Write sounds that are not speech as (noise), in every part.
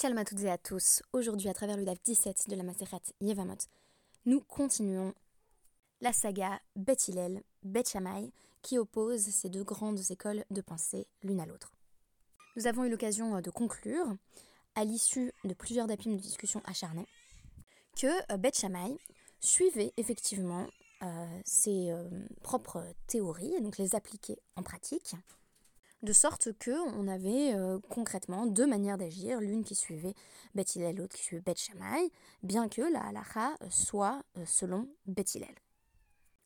Shalom à toutes et à tous. Aujourd'hui, à travers le DAF 17 de la Maseret Yevamot, nous continuons la saga Beth Hillel, Beth Shammai, qui oppose ces deux grandes écoles de pensée l'une à l'autre. Nous avons eu l'occasion euh, de conclure, à l'issue de plusieurs dapim de discussion acharnées, que euh, Beth Shammai suivait effectivement euh, ses propres théories, et donc les appliquait en pratique, de sorte que on avait euh, concrètement deux manières d'agir, l'une qui suivait Beth Hillel, l'autre qui suivait Beth bien que la halacha soit euh, selon Beth Hillel.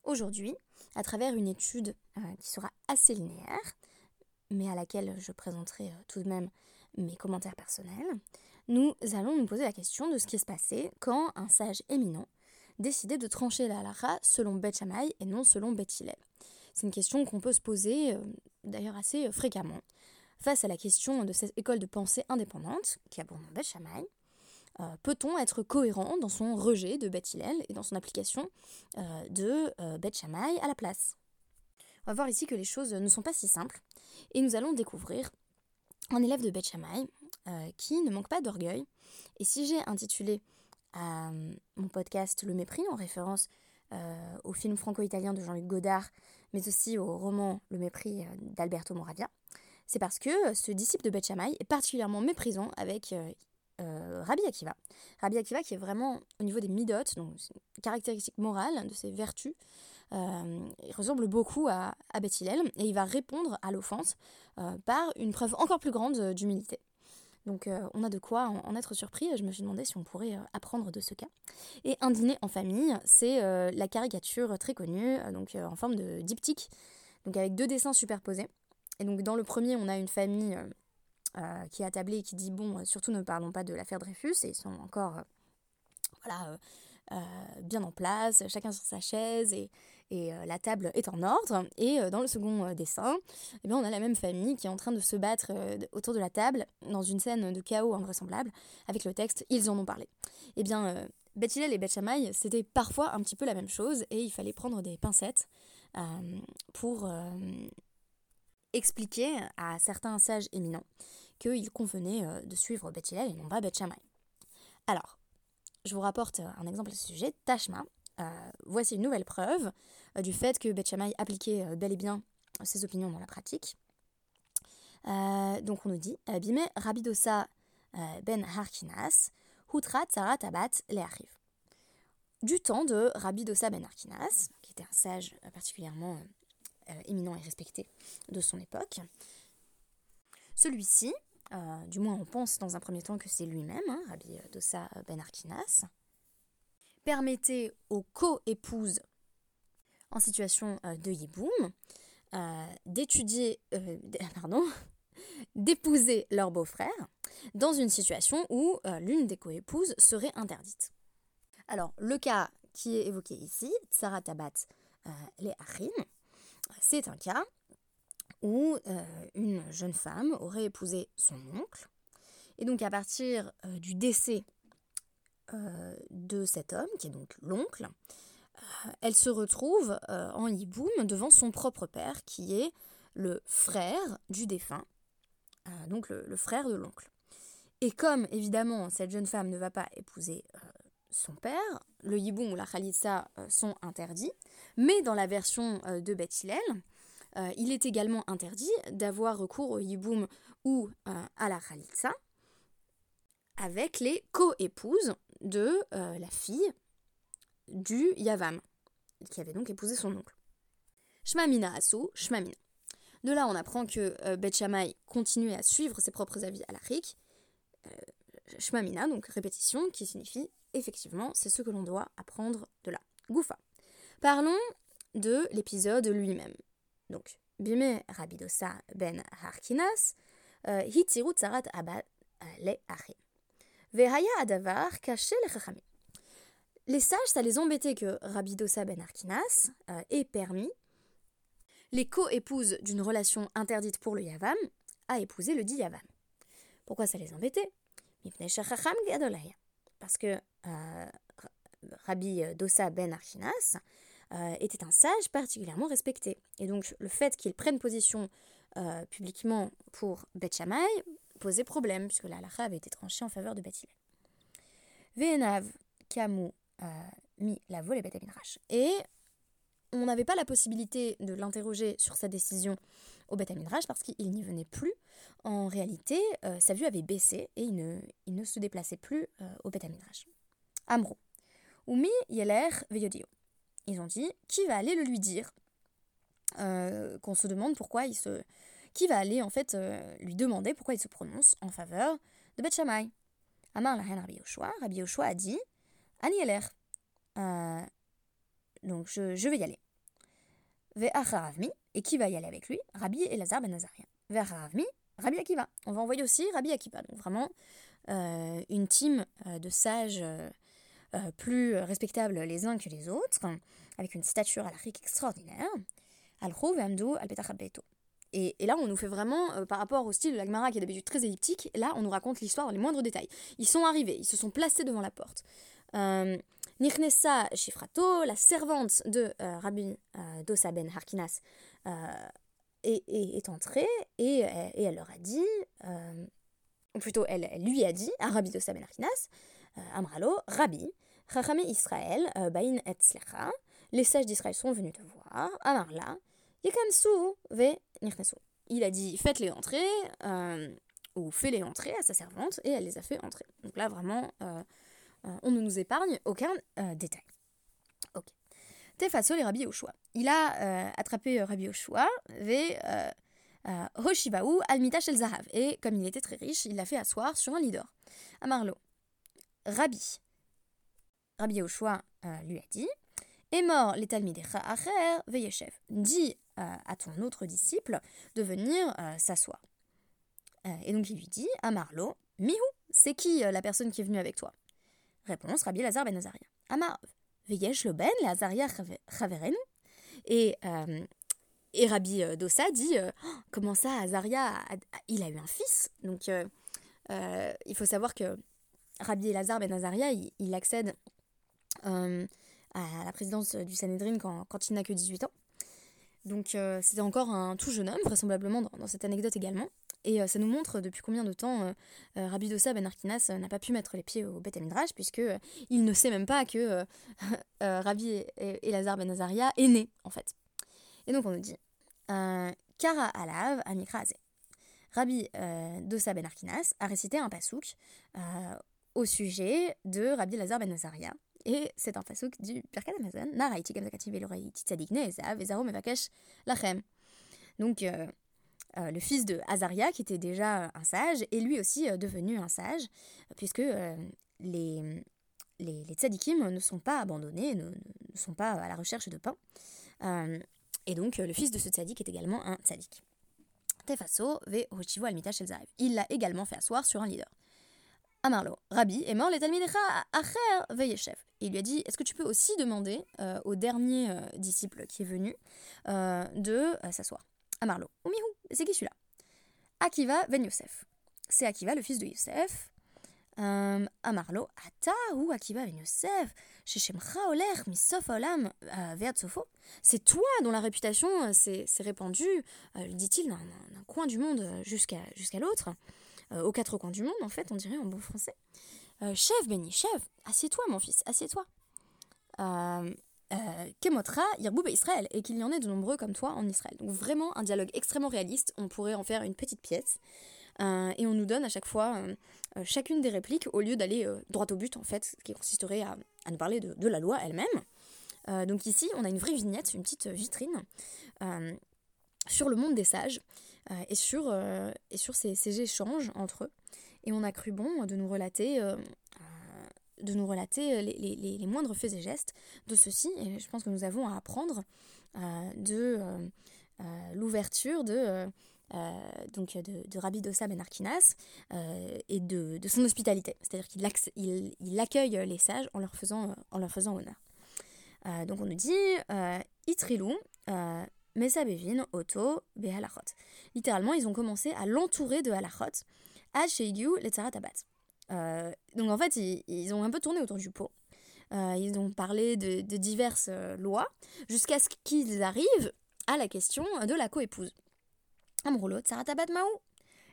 Aujourd'hui, à travers une étude euh, qui sera assez linéaire, mais à laquelle je présenterai tout de même mes commentaires personnels, nous allons nous poser la question de ce qui se passait quand un sage éminent décidait de trancher la halacha selon Beth et non selon Beth Hillel. C'est une question qu'on peut se poser d'ailleurs assez euh, fréquemment, face à la question de cette école de pensée indépendante, qui a pour nom Beth euh, peut-on être cohérent dans son rejet de Beth Hillel et dans son application euh, de Beth Shammai à la place? On va voir ici que les choses ne sont pas si simples, et nous allons découvrir un élève de Beth Shammai qui ne manque pas d'orgueil. Et si j'ai intitulé mon podcast Le mépris, en référence au film franco-italien de Jean-Luc Godard, mais aussi au roman Le mépris euh, d'Alberto Moravia, c'est parce que euh, ce disciple de Beth Shammai est particulièrement méprisant avec euh, Rabbi Akiva. Rabbi Akiva qui est vraiment au niveau des midot, donc caractéristiques morales de ses vertus, il ressemble beaucoup à, à Beth Hillel et il va répondre à l'offense par une preuve encore plus grande d'humilité. Donc euh, on a de quoi en, être surpris. Je me suis demandé si on pourrait euh, apprendre de ce cas. Et un dîner en famille, c'est euh, la caricature très connue, donc en forme de diptyque, donc avec deux dessins superposés. Et donc dans le premier, on a une famille qui est attablée et qui dit bon, surtout ne parlons pas de l'affaire Dreyfus. Et ils sont encore voilà bien en place, chacun sur sa chaise et euh, la table est en ordre. Et euh, dans le second euh, dessin, eh bien, on a la même famille qui est en train de se battre autour de la table dans une scène de chaos invraisemblable avec le texte Ils en ont parlé. Eh bien, Beth et Beth c'était parfois un petit peu la même chose et il fallait prendre des pincettes pour expliquer à certains sages éminents qu'il convenait de suivre Beth et non pas Beth Alors, je vous rapporte un exemple à ce sujet. Tashma, voici une nouvelle preuve euh, du fait que Beth appliquait euh, bel et bien ses opinions dans la pratique. Euh, donc on nous dit Rabidosa ben Harkinas, Hutrat Sarat Abat Leachiv. Du temps de Rabidosa ben Harkinas, qui était un sage particulièrement éminent et respecté de son époque, celui-ci, du moins on pense dans un premier temps que c'est lui-même, hein, Rabbi Dosa ben Arkinas, permettait aux co-épouses en situation euh, de yiboum euh, d'étudier, euh, (laughs) pardon, (laughs) d'épouser leur beau-frère dans une situation où l'une des co-épouses serait interdite. Alors, le cas qui est évoqué ici, Tsara Tabat les c'est un cas où une jeune femme aurait épousé son oncle, et donc à partir du décès de cet homme, qui est donc l'oncle, elle se retrouve euh, en hiboum devant son propre père, qui est le frère du défunt, euh, donc le, frère de l'oncle. Et comme évidemment cette jeune femme ne va pas épouser euh, son père, le hiboum ou la khalitsa sont interdits, mais dans la version de Beth il est également interdit d'avoir recours au hiboum ou à la khalitsa avec les co-épouses de la fille du Yavam, qui avait donc épousé son oncle. Shmamina Asu, Shmamina. De là, on apprend que euh, continuait à suivre ses propres avis à l'Arik. Euh, Shmamina, donc répétition, qui signifie effectivement, c'est ce que l'on doit apprendre de là. Goufa. Parlons de l'épisode lui-même. Donc, Bime Rabidosa ben Harkinas, euh, Hitiru Tsarat Abad le Vehaya les sages, ça les embêtait que Rabbi Dosa ben Arkinas euh, ait permis les co-épouses d'une relation interdite pour le Yavam à épouser le dit Yavam. Pourquoi ça les embêtait? Parce que euh, Rabbi Dosa ben Arkinas euh, était un sage particulièrement respecté. Et donc le fait qu'il prenne position publiquement pour Beth posait problème, puisque la halakha avait été tranchée en faveur de Beth Venav Kamu mis la volée Beth Et on n'avait pas la possibilité de l'interroger sur sa décision au Beth parce qu'il n'y venait plus. En réalité, euh, sa vue avait baissé et il ne, il ne se déplaçait plus euh, au Beth. Amro. Umi Yeler Veyodio. Ils ont dit qui va aller le lui dire euh, Qu'on se demande pourquoi il se. Qui va aller en fait lui demander pourquoi il se prononce en faveur de Beth Shammai Amar la Rabbi Yoshua. Rabbi Yoshua a dit Ani Yeler. donc je, je vais y aller. Ve'acharavmi, et qui va y aller avec lui? Rabbi Elazar ben Azaria. Ve'acharavmi, Rabbi Akiva. On va envoyer aussi Rabbi Akiva. Donc vraiment euh, une team euh, de sages euh, plus respectables les uns que les autres, avec une stature à l'Afrique extraordinaire. al Amdou al et, là, on nous fait vraiment, par rapport au style de l'Agmara qui est d'habitude très elliptique, là, on nous raconte l'histoire dans les moindres détails. Ils sont arrivés, ils se sont placés devant la porte. Nirnesa Shifrato, la servante de euh, Rabbi euh, Dosa ben Harkinas, euh, est, entrée et, elle leur a dit, ou plutôt elle, lui a dit à Rabbi Dosa ben Harkinas, Amralo, Rabbi, Chachami Israël, Bain et Slecha, les sages d'Israël sont venus te voir, Amarla, Il a dit, faites-les entrer, ou fais-les entrer à sa servante, et elle les a fait entrer. Donc là, vraiment, euh, on ne nous épargne aucun euh, détail. Ok. Tefaso les Rabbi Yoshua. Il a euh, attrapé Rabbi Yoshua, ve Hoshibaou almita shel Zahav. Et comme il était très riche, il l'a fait asseoir sur un lit d'or. Amarlo. Rabbi. Rabbi Yoshua lui a dit est mort les Talmidecha. Dis à ton autre disciple de venir s'asseoir. et donc il lui dit Amarlo, Mihu, c'est qui la personne qui est venue avec toi? Réponse Rabbi Lazar ben Azaria. Amar veyesh lo ben Lazaria chaveren. Et, euh, et Rabbi euh, Dossa dit euh, oh, Comment ça, Azaria, il a eu un fils? Donc il faut savoir que Rabbi Lazar ben Azaria, il, accède à la présidence du Sanhedrin quand, quand il n'a que 18 ans. Donc c'était encore un tout jeune homme, vraisemblablement dans cette anecdote également. Et euh, ça nous montre depuis combien de temps euh, euh, Rabbi Dossa Ben Arkinas n'a pas pu mettre les pieds au Beth Midrash, puisque il ne sait même pas que (laughs) Rabbi Elazar Ben Azaria est né, en fait. Et donc on nous dit Kara Alav Amikraze. Rabbi Dossa Ben Arkinas a récité un pasouk au sujet de Rabbi Elazar Ben Azaria. Et c'est un pasouk du Birkat Amazon. Lachem. Donc, euh, le fils de Azaria, qui était déjà un sage, est lui aussi euh, devenu un sage, puisque euh, les, les, les, tzadikim ne sont pas abandonnés, ne, sont pas à la recherche de pain. et donc, le fils de ce tzadik est également un tzadik. Tefaso ve almita Il l'a également fait asseoir sur un leader. Amarlo, Rabbi est mort, les talmidecha acher Il lui a dit Est-ce que tu peux aussi demander au dernier disciple qui est venu de s'asseoir Amarlo, Umihu, c'est qui celui-là? Akiva ben Yosef. C'est Akiva, le fils de Yosef. Euh, Amarlo, Ata ou Akiva ben Yosef? Oler misof olam euh, sofo. C'est toi dont la réputation euh, s'est répandue, dit-il, d'un coin du monde jusqu'à jusqu'à l'autre, aux quatre coins du monde en fait, on dirait en bon français. Béni, chef, assieds-toi mon fils, assieds-toi. Euh, Kemotra, Yerboub et Israël, et qu'il y en ait de nombreux comme toi en Israël? Donc vraiment un dialogue extrêmement réaliste, on pourrait en faire une petite pièce, euh, et on nous donne à chaque fois euh, chacune des répliques au lieu d'aller droit au but en fait, qui consisterait à, nous parler de, la loi elle-même. donc ici, on a une vraie vignette, une petite vitrine sur le monde des sages et sur, ces, échanges entre eux. Et on a cru bon de nous relater de nous relater euh, les, moindres faits et gestes de ceci. Et je pense que nous avons à apprendre euh, de euh, l'ouverture de, donc de, Rabbi Dossa Ben Arkinas et de, son hospitalité. C'est-à-dire qu'il il, il, accueille les sages en leur faisant, en leur faisant honneur. donc on nous dit Itrilou. Mesa Bevin, Oto, Behalachot. Littéralement, ils ont commencé à l'entourer de halachot. Ad Sheigu, le Tabat. Euh, donc en fait, ils, ont un peu tourné autour du pot. Euh, ils ont parlé de, diverses euh, lois jusqu'à ce qu'ils arrivent à la question de la coépouse. Amroulo, Saratabat Mao.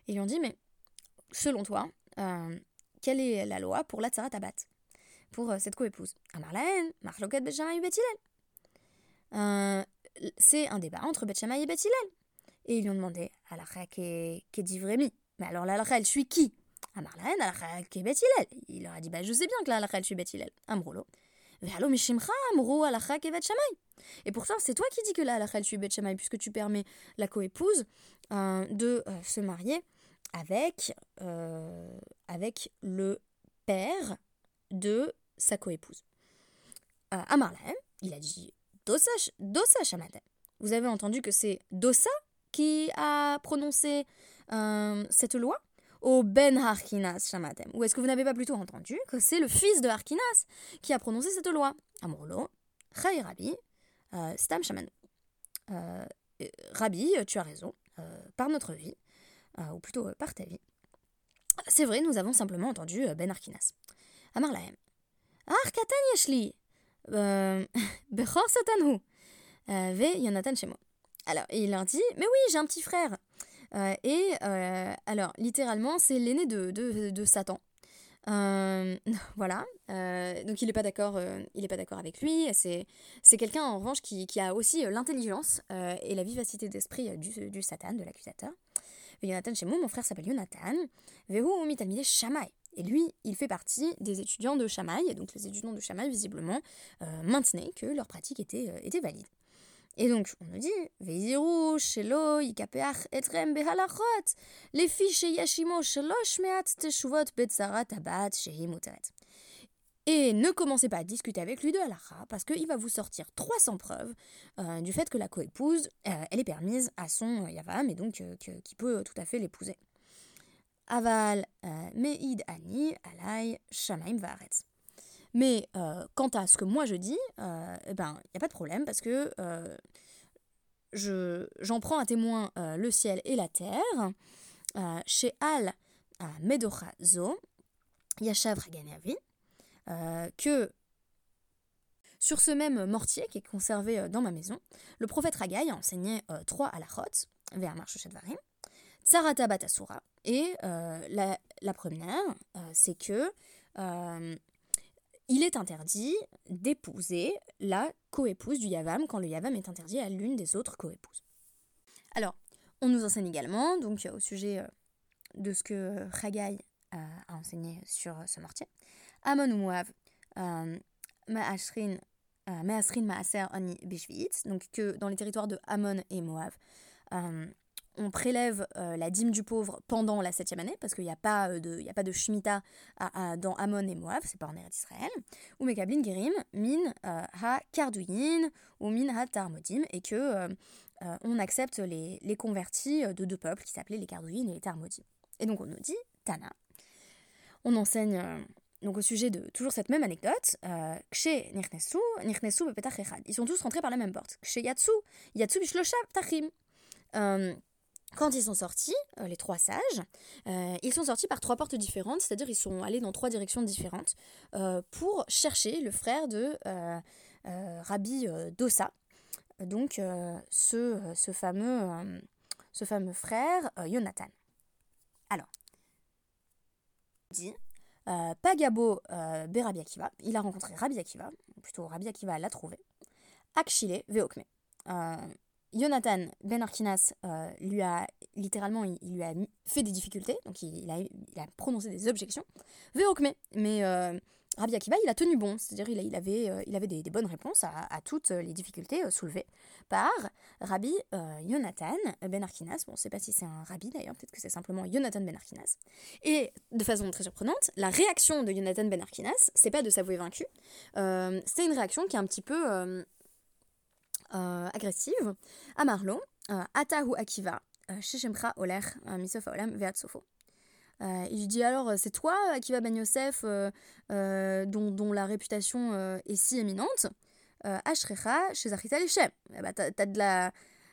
Ils lui ont dit, mais selon toi, quelle est la loi pour la tsarat abat Pour cette coépouse Amar lahen, marloket betchamay C'est un débat entre betchamay et betilel. Et ils lui ont demandé, Alacha qu'est divremi Mais alors la elle suit qui? Amar lahen, Alacha qu'est betilel. Il leur a dit, bah je sais bien que la elle suit betilel. Amrolo. Et pourtant, c'est toi qui dis que la halakha tu bet puisque tu permets la coépouse euh, de euh, se marier avec, euh, avec le père de sa coépouse. Euh, Amarlahem, il a dit Dosa, dosa Vous avez entendu que c'est Dosa qui a prononcé cette loi au Ben Harkinas Shamatem Ou est-ce que vous n'avez pas plutôt entendu que c'est le fils de Harkinas qui a prononcé cette loi? Amrolo, Chai Rabbi, euh, Stam Shaman. Euh, Rabbi, tu as raison, euh, par notre vie, ou plutôt par ta vie. C'est vrai, nous avons simplement entendu Ben Harkinas. Amar Lahem. Arkatan Yashli, (laughs) Bechor Satanhu, Ve Yonatan Shemo. Alors, il leur dit Mais oui, j'ai un petit frère. Euh, et euh, alors, littéralement, c'est l'aîné de, de, Satan. Euh, (laughs) voilà, donc il n'est pas d'accord, avec lui. C'est, quelqu'un en revanche qui, qui a aussi l'intelligence et la vivacité d'esprit du, du Satan, de l'accusateur. Jonathan chez moi, mon frère s'appelle Jonathan. Vehu mitalmide Shamaï. Et lui, il fait partie des étudiants de Shamaï. Donc les étudiants de Shamaï, visiblement, maintenaient que leur pratique était, était valide. Et donc, on nous dit, Veiziru, Shelo, Yikapeach, Etrem, Behalachot, les fiches Yashimo, Shelosh, Meat, Teshuvot, Betzarat, Tabat, Shehi, Et ne commencez pas à discuter avec lui de halacha, parce qu'il va vous sortir 300 preuves euh, du fait que la coépouse, euh, elle est permise à son yavam, et donc euh, qui peut tout à fait l'épouser. Aval, Meid, Ani, Alay, Shamaim, Varetz. Mais euh, quant à ce que moi je dis, euh, eh ben, il n'y a pas de problème parce que euh, je, j'en prends à témoin le ciel et la terre. chez Al Medocha Zo, Yashav Raganervi, que sur ce même mortier qui est conservé dans ma maison, le prophète Ragai a enseigné trois halachot, vers Marshoshet Tsarata Batasura, et la, la, première, c'est que il est interdit d'épouser la coépouse du Yavam quand le Yavam est interdit à l'une des autres coépouses. Alors, on nous enseigne également, donc au sujet euh, de ce que euh, a enseigné sur ce mortier, Amon ou Moav, euh, Ma'asrin, Ma'aser Ani Bishvit, donc que dans les territoires de Amon et Moav, on prélève euh, la dîme du pauvre pendant la septième année, parce qu'il n'y a, pas euh, de, de Shemitah dans Amon et Moab, c'est pas en Eretz Israël, ou Mekablin Gerim, min euh, ha Kardouyin, ou min ha Tarmodim, et que on accepte les, les, convertis de deux peuples qui s'appelaient les Kardouyin et les Tarmodim. Et donc on nous dit, Tana, on enseigne donc au sujet de toujours cette même anecdote, Kshe Nirnesu, Nirnesu Ils sont tous rentrés par la même porte. Kshe Yatsu, Yatsu Bishlosha Ptachim quand ils sont sortis, euh, les trois sages, euh, ils sont sortis par trois portes différentes, c'est-à-dire ils sont allés dans trois directions différentes euh, pour chercher le frère de Rabbi Dossa, donc ce, fameux, frère Jonathan. Alors, dit Pagabo Berabi Akiva, il a rencontré Rabbi Akiva, plutôt Rabbi Akiva l'a trouvé, Akshile Veokme. Jonathan Ben Arkinas euh, lui a littéralement il, lui a fait des difficultés, donc il, a, prononcé des objections. Veokme, mais euh, Rabbi Akiva il a tenu bon, c'est-à-dire il, avait, euh, il avait des, bonnes réponses à, toutes les difficultés soulevées par Rabbi Jonathan Ben Arkinas. Bon, on ne sait pas si c'est un rabbi d'ailleurs, peut-être que c'est simplement Jonathan Ben Arkinas. Et de façon très surprenante, la réaction de Jonathan Ben Arkinas, c'est pas de s'avouer vaincu, c'est une réaction qui est un petit peu euh, agressive, à Marlon, euh, Atahu Akiva, euh, Shishemcha Oler, Misof Olam, Veat Sofo. il lui dit alors, c'est toi, Akiva Ben Yosef, dont, dont, la réputation est si éminente Ashrecha, chez Achita Lechem. Eh ben, t'as de la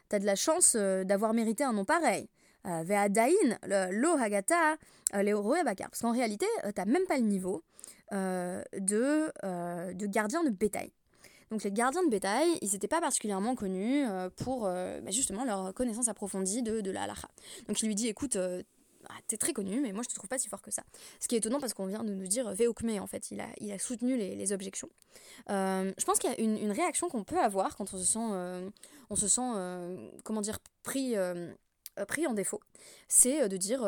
t'as de la chance d'avoir mérité un nom pareil. Ve'adain, lo hagata, le bakar. Parce qu'en réalité, t'as même pas le niveau de, de gardien de bétail. Donc les gardiens de bétail, ils n'étaient pas particulièrement connus euh, pour euh, bah, justement leur connaissance approfondie de, de la halakha. Donc il lui dit, écoute, euh, ah, t'es très connu, mais moi je te trouve pas si fort que ça. Ce qui est étonnant parce qu'on vient de nous dire Veokme, en fait, il a, il a soutenu les, objections. je pense qu'il y a une, réaction qu'on peut avoir quand on se sent, on se sent comment dire, pris, pris en défaut. C'est de dire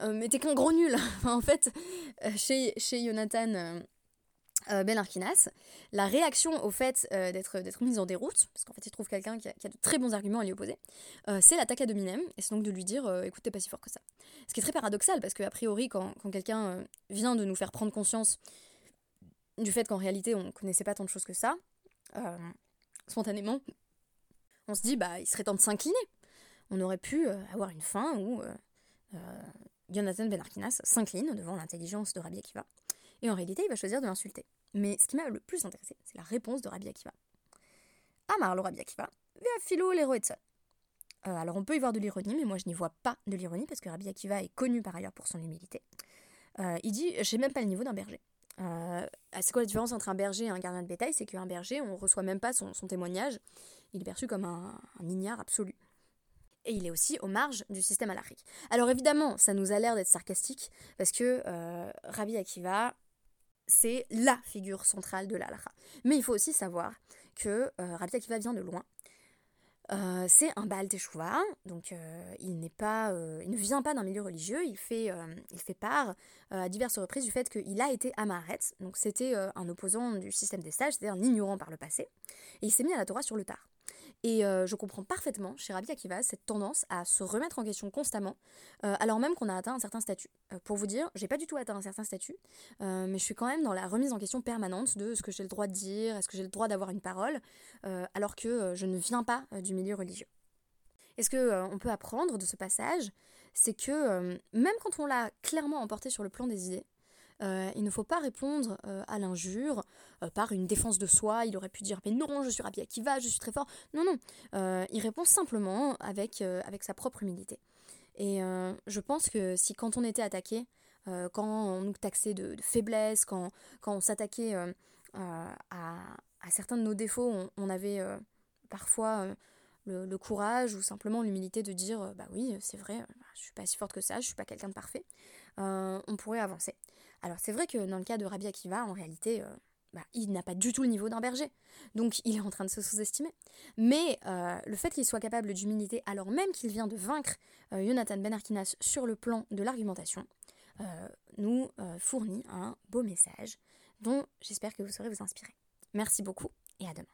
mais t'es qu'un gros nul. (laughs) en fait, chez, chez Jonathan euh, ben Arkinas, la réaction au fait euh, d'être, mise en déroute, parce qu'en fait il trouve quelqu'un qui a, de très bons arguments à lui opposer, euh, c'est l'attaque à Dominem, et c'est donc de lui dire écoute, t'es pas si fort que ça. Ce qui est très paradoxal, parce qu'a priori, quand, quand quelqu'un vient de nous faire prendre conscience du fait qu'en réalité on connaissait pas tant de choses que ça, spontanément, on se dit bah il serait temps de s'incliner. On aurait pu avoir une fin où Jonathan Ben Arkinas s'incline devant l'intelligence de Rabbi Akiva et en réalité, il va choisir de l'insulter. Mais ce qui m'a le plus intéressé, c'est la réponse de Rabbi Akiva. Amar le Rabbi Akiva, via philo l'héros euh, alors on peut y voir de l'ironie, mais moi je n'y vois pas de l'ironie parce que Rabbi Akiva est connu par ailleurs pour son humilité. Euh, il dit J'ai même pas le niveau d'un berger. Euh, c'est quoi la différence entre un berger et un gardien de bétail? C'est qu'un berger, on reçoit même pas son, témoignage, il est perçu comme un, un, ignare absolu. Et il est aussi aux marges du système alarique. Alors évidemment, ça nous a l'air d'être sarcastique parce que Rabbi Akiva c'est la figure centrale de l'Alaha. Mais il faut aussi savoir que euh, Rabbi Akiva vient de loin. Euh, c'est un Baal Teshuvah, donc euh, il n'est pas, ne vient pas d'un milieu religieux, il fait, part à diverses reprises du fait qu'il a été Amaret, donc c'était un opposant du système des sages, c'est-à-dire un ignorant par le passé, et il s'est mis à la Torah sur le tard. Et euh, je comprends parfaitement chez Rabbi Akiva cette tendance à se remettre en question constamment, euh, alors même qu'on a atteint un certain statut. Euh, pour vous dire, j'ai pas du tout atteint un certain statut, mais je suis quand même dans la remise en question permanente de ce que j'ai le droit de dire, est-ce que j'ai le droit d'avoir une parole, alors que je ne viens pas du milieu religieux. Et ce qu'on peut apprendre de ce passage, c'est que même quand on l'a clairement emporté sur le plan des idées, euh, il ne faut pas répondre euh, à l'injure euh, par une défense de soi. Il aurait pu dire mais non, je suis Rabbi Akiva, je suis très fort. Non, non. il répond simplement avec, avec sa propre humilité. Et je pense que si quand on était attaqué, quand on nous taxait de, faiblesse, quand, quand on s'attaquait à, à, certains de nos défauts, on, avait parfois le, le, courage ou simplement l'humilité de dire bah oui, c'est vrai, je suis pas si forte que ça, je suis pas quelqu'un de parfait. on pourrait avancer. Alors c'est vrai que dans le cas de Rabbi Akiva, en réalité, euh, bah, il n'a pas du tout le niveau d'un berger. Donc il est en train de se sous-estimer. Mais euh, le fait qu'il soit capable d'humilité alors même qu'il vient de vaincre euh, Jonathan Ben Arkinas sur le plan de l'argumentation, nous fournit un beau message dont j'espère que vous saurez vous inspirer. Merci beaucoup et à demain.